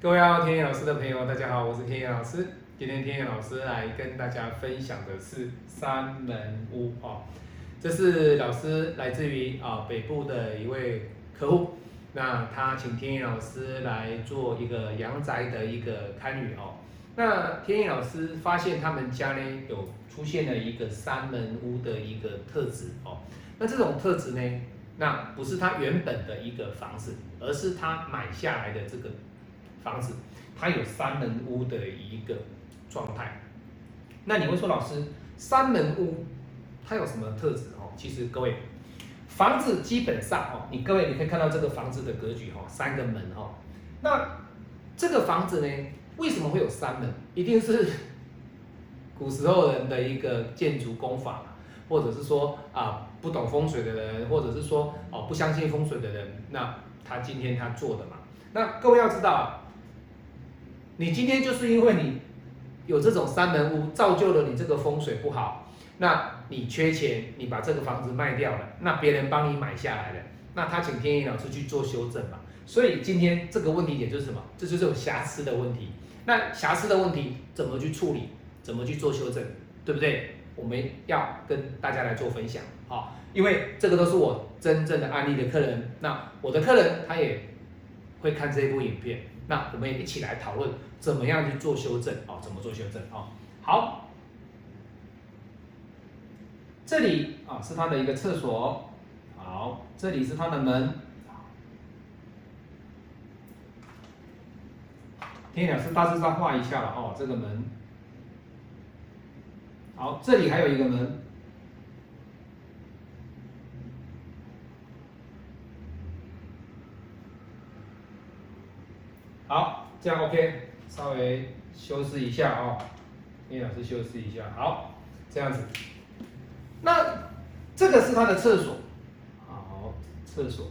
各位好，天野老师的朋友，大家好，我是天野老师。今天天野老师来跟大家分享的是三门屋哦，这是老师来自于啊北部的一位客户，那他请天野老师来做一个阳宅的一个堪舆哦。那天野老师发现他们家呢有出现了一个三门屋的一个特质哦，那这种特质呢，那不是他原本的一个房子，而是他买下来的这个。房子，它有三门屋的一个状态。那你会说，老师，三门屋它有什么特质？哦，其实各位，房子基本上哦，你各位你可以看到这个房子的格局哈，三个门哈。那这个房子呢，为什么会有三门？一定是 古时候人的一个建筑工法，或者是说啊不懂风水的人，或者是说哦不相信风水的人，那他今天他做的嘛。那各位要知道。你今天就是因为你有这种三门屋，造就了你这个风水不好，那你缺钱，你把这个房子卖掉了，那别人帮你买下来了，那他请天意老师去做修正嘛。所以今天这个问题点就是什么？这就是有瑕疵的问题。那瑕疵的问题怎么去处理？怎么去做修正？对不对？我们要跟大家来做分享好，因为这个都是我真正的案例的客人，那我的客人他也会看这部影片。那我们也一起来讨论怎么样去做修正哦，怎么做修正哦？好，这里啊是他的一个厕所，好，这里是他的门，天老师大致上画一下了哦，这个门，好，这里还有一个门。好，这样 OK，稍微修饰一下哦，叶老师修饰一下，好，这样子。那这个是他的厕所，好，厕所，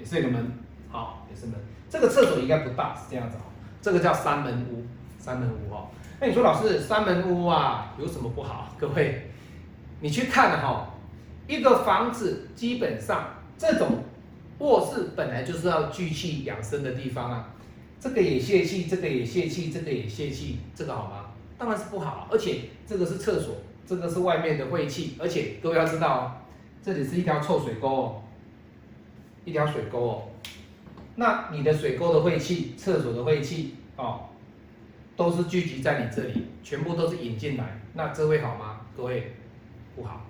也是一个门，好，也是门。这个厕所应该不大，是这样子哦。这个叫三门屋，三门屋哦。那你说老师，三门屋啊，有什么不好？各位，你去看哈。一个房子基本上，这种卧室本来就是要聚气养生的地方啊，这个也泄气，这个也泄气，这个也泄气，这个好吗？当然是不好，而且这个是厕所，这个是外面的晦气，而且各位要知道哦，这里是一条臭水沟哦，一条水沟哦，那你的水沟的晦气，厕所的晦气哦，都是聚集在你这里，全部都是引进来，那这会好吗？各位不好。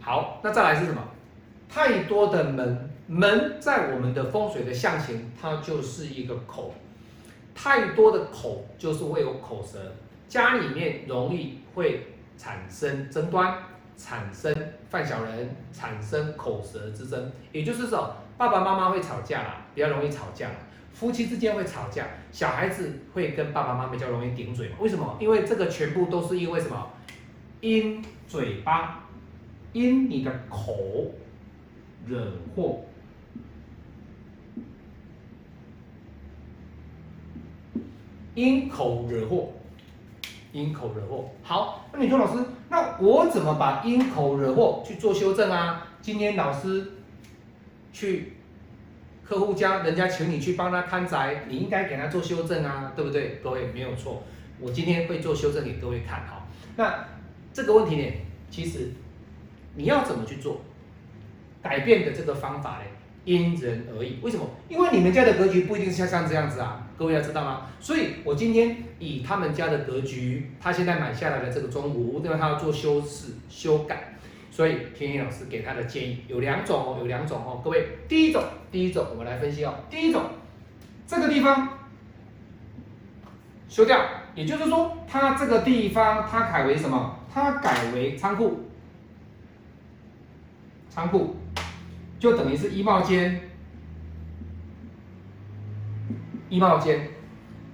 好，那再来是什么？太多的门，门在我们的风水的象形，它就是一个口。太多的口就是会有口舌，家里面容易会产生争端，产生犯小人，产生口舌之争。也就是说，爸爸妈妈会吵架啦，比较容易吵架夫妻之间会吵架，小孩子会跟爸爸妈妈比较容易顶嘴。为什么？因为这个全部都是因为什么？因嘴巴。因你的口惹祸，因口惹祸，因口惹祸。好，那你说老师，那我怎么把因口惹祸去做修正啊？今天老师去客户家，人家请你去帮他看宅，你应该给他做修正啊，对不对？各位没有错，我今天会做修正给各位看哈。那这个问题呢，其实。你要怎么去做改变的这个方法呢？因人而异。为什么？因为你们家的格局不一定像像这样子啊，各位要知道吗？所以我今天以他们家的格局，他现在买下来的这个中古屋，因为他要做修饰修改，所以天一老师给他的建议有两种哦，有两种哦。各位，第一种，第一种我们来分析哦。第一种，这个地方修掉，也就是说，它这个地方它改为什么？它改为仓库。仓库就等于是衣帽间，衣帽间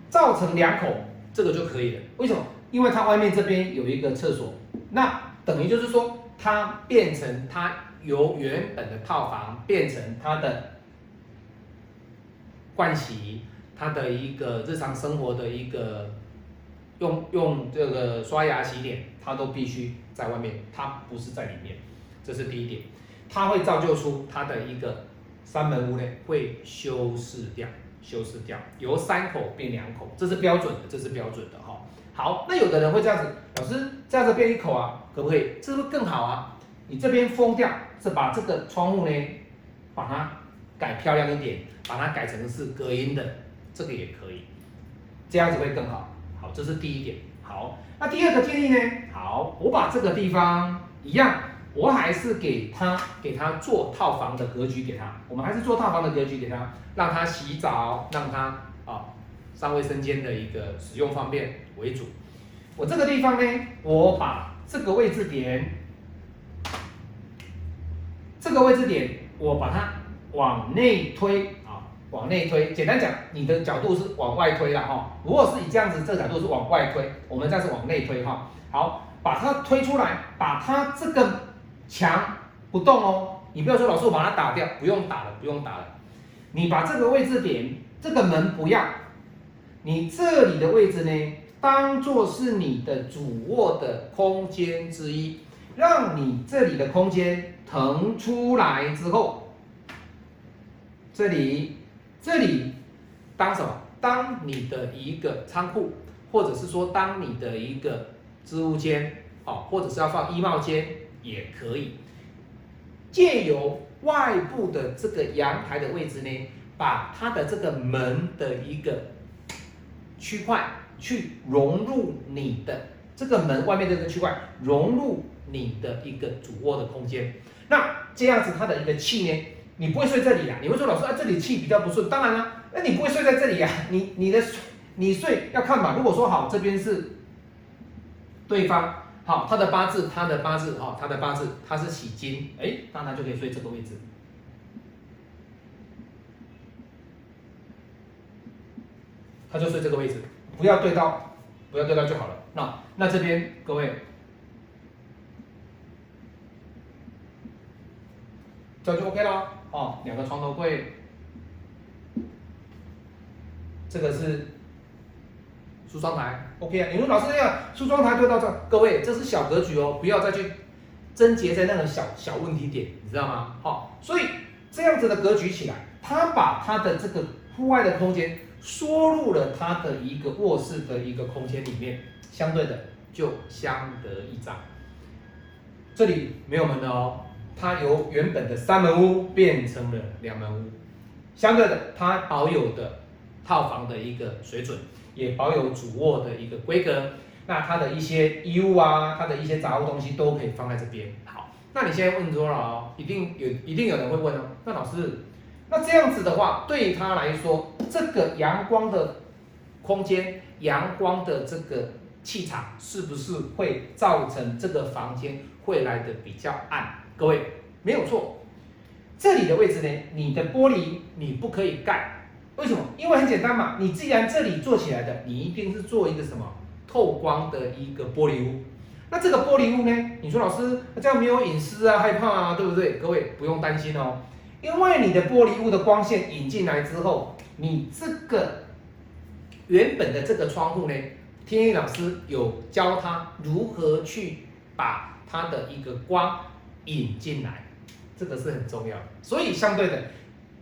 造成两口，这个就可以了。为什么？因为它外面这边有一个厕所，那等于就是说，它变成它由原本的套房变成它的盥洗，它的一个日常生活的一个用用这个刷牙洗脸，它都必须在外面，它不是在里面，这是第一点。它会造就出它的一个三门屋呢会修饰掉，修饰掉，由三口变两口，这是标准的，这是标准的哈。好，那有的人会这样子，老师这样子变一口啊，可不可以？这是不是更好啊？你这边封掉，是把这个窗户呢，把它改漂亮一点，把它改成是隔音的，这个也可以，这样子会更好。好，这是第一点。好，那第二个建议呢？好，我把这个地方一样，我还是给他给他做套房的格局给他，我们还是做套房的格局给他，让他洗澡，让他啊上卫生间的一个使用方便为主。我这个地方呢，我把这个位置点，这个位置点，我把它往内推啊。往内推，简单讲，你的角度是往外推了哈。如果是以这样子，这个角度是往外推，我们再是往内推哈。好，把它推出来，把它这个墙不动哦。你不要说老师我把它打掉，不用打了，不用打了。你把这个位置点，这个门不要，你这里的位置呢，当做是你的主卧的空间之一，让你这里的空间腾出来之后，这里。这里当什么？当你的一个仓库，或者是说当你的一个置物间，哦，或者是要放衣帽间也可以。借由外部的这个阳台的位置呢，把它的这个门的一个区块去融入你的这个门外面这个区块，融入你的一个主卧的空间。那这样子它的一个气呢？你不会睡这里啊？你会说老师啊，这里气比较不顺。当然了，那你不会睡在这里啊？你你的你睡要看嘛。如果说好，这边是对方好，他的八字，他的八字哈，他的八字他是喜金，哎，那他就可以睡这个位置，他就睡这个位置，不要对到，不要对到就好了。那那这边各位。这就 OK 了。哦，两个床头柜，这个是梳妆台，OK 啊。你说老师这样梳妆台推到这，各位这是小格局哦，不要再去症结在那个小小问题点，你知道吗？好，所以这样子的格局起来，他把他的这个户外的空间缩入了他的一个卧室的一个空间里面，相对的就相得益彰。这里没有门的哦。它由原本的三门屋变成了两门屋，相对的，它保有的套房的一个水准，也保有主卧的一个规格。那它的一些衣物啊，它的一些杂物东西都可以放在这边。好，那你现在问多了哦，一定有，一定有人会问哦。那老师，那这样子的话，对他来说，这个阳光的空间，阳光的这个气场，是不是会造成这个房间会来的比较暗？各位没有错，这里的位置呢，你的玻璃你不可以盖，为什么？因为很简单嘛，你既然这里做起来的，你一定是做一个什么透光的一个玻璃屋。那这个玻璃屋呢，你说老师这样没有隐私啊，害怕啊，对不对？各位不用担心哦，因为你的玻璃屋的光线引进来之后，你这个原本的这个窗户呢，天一老师有教他如何去把它的一个光。引进来，这个是很重要。所以相对的，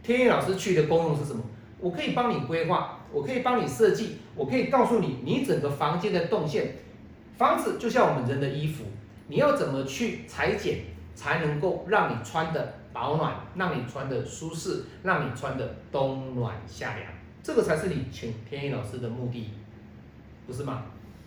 天意老师去的功用是什么？我可以帮你规划，我可以帮你设计，我可以告诉你你整个房间的动线。房子就像我们人的衣服，你要怎么去裁剪，才能够让你穿的保暖，让你穿的舒适，让你穿的冬暖夏凉，这个才是你请天意老师的目的，不是吗？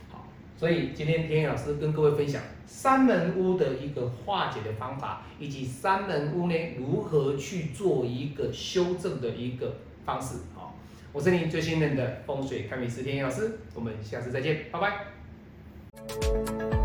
好所以今天天野老师跟各位分享三门屋的一个化解的方法，以及三门屋呢如何去做一个修正的一个方式。好，我是您最信任的风水堪舆师天佑老师，我们下次再见，拜拜。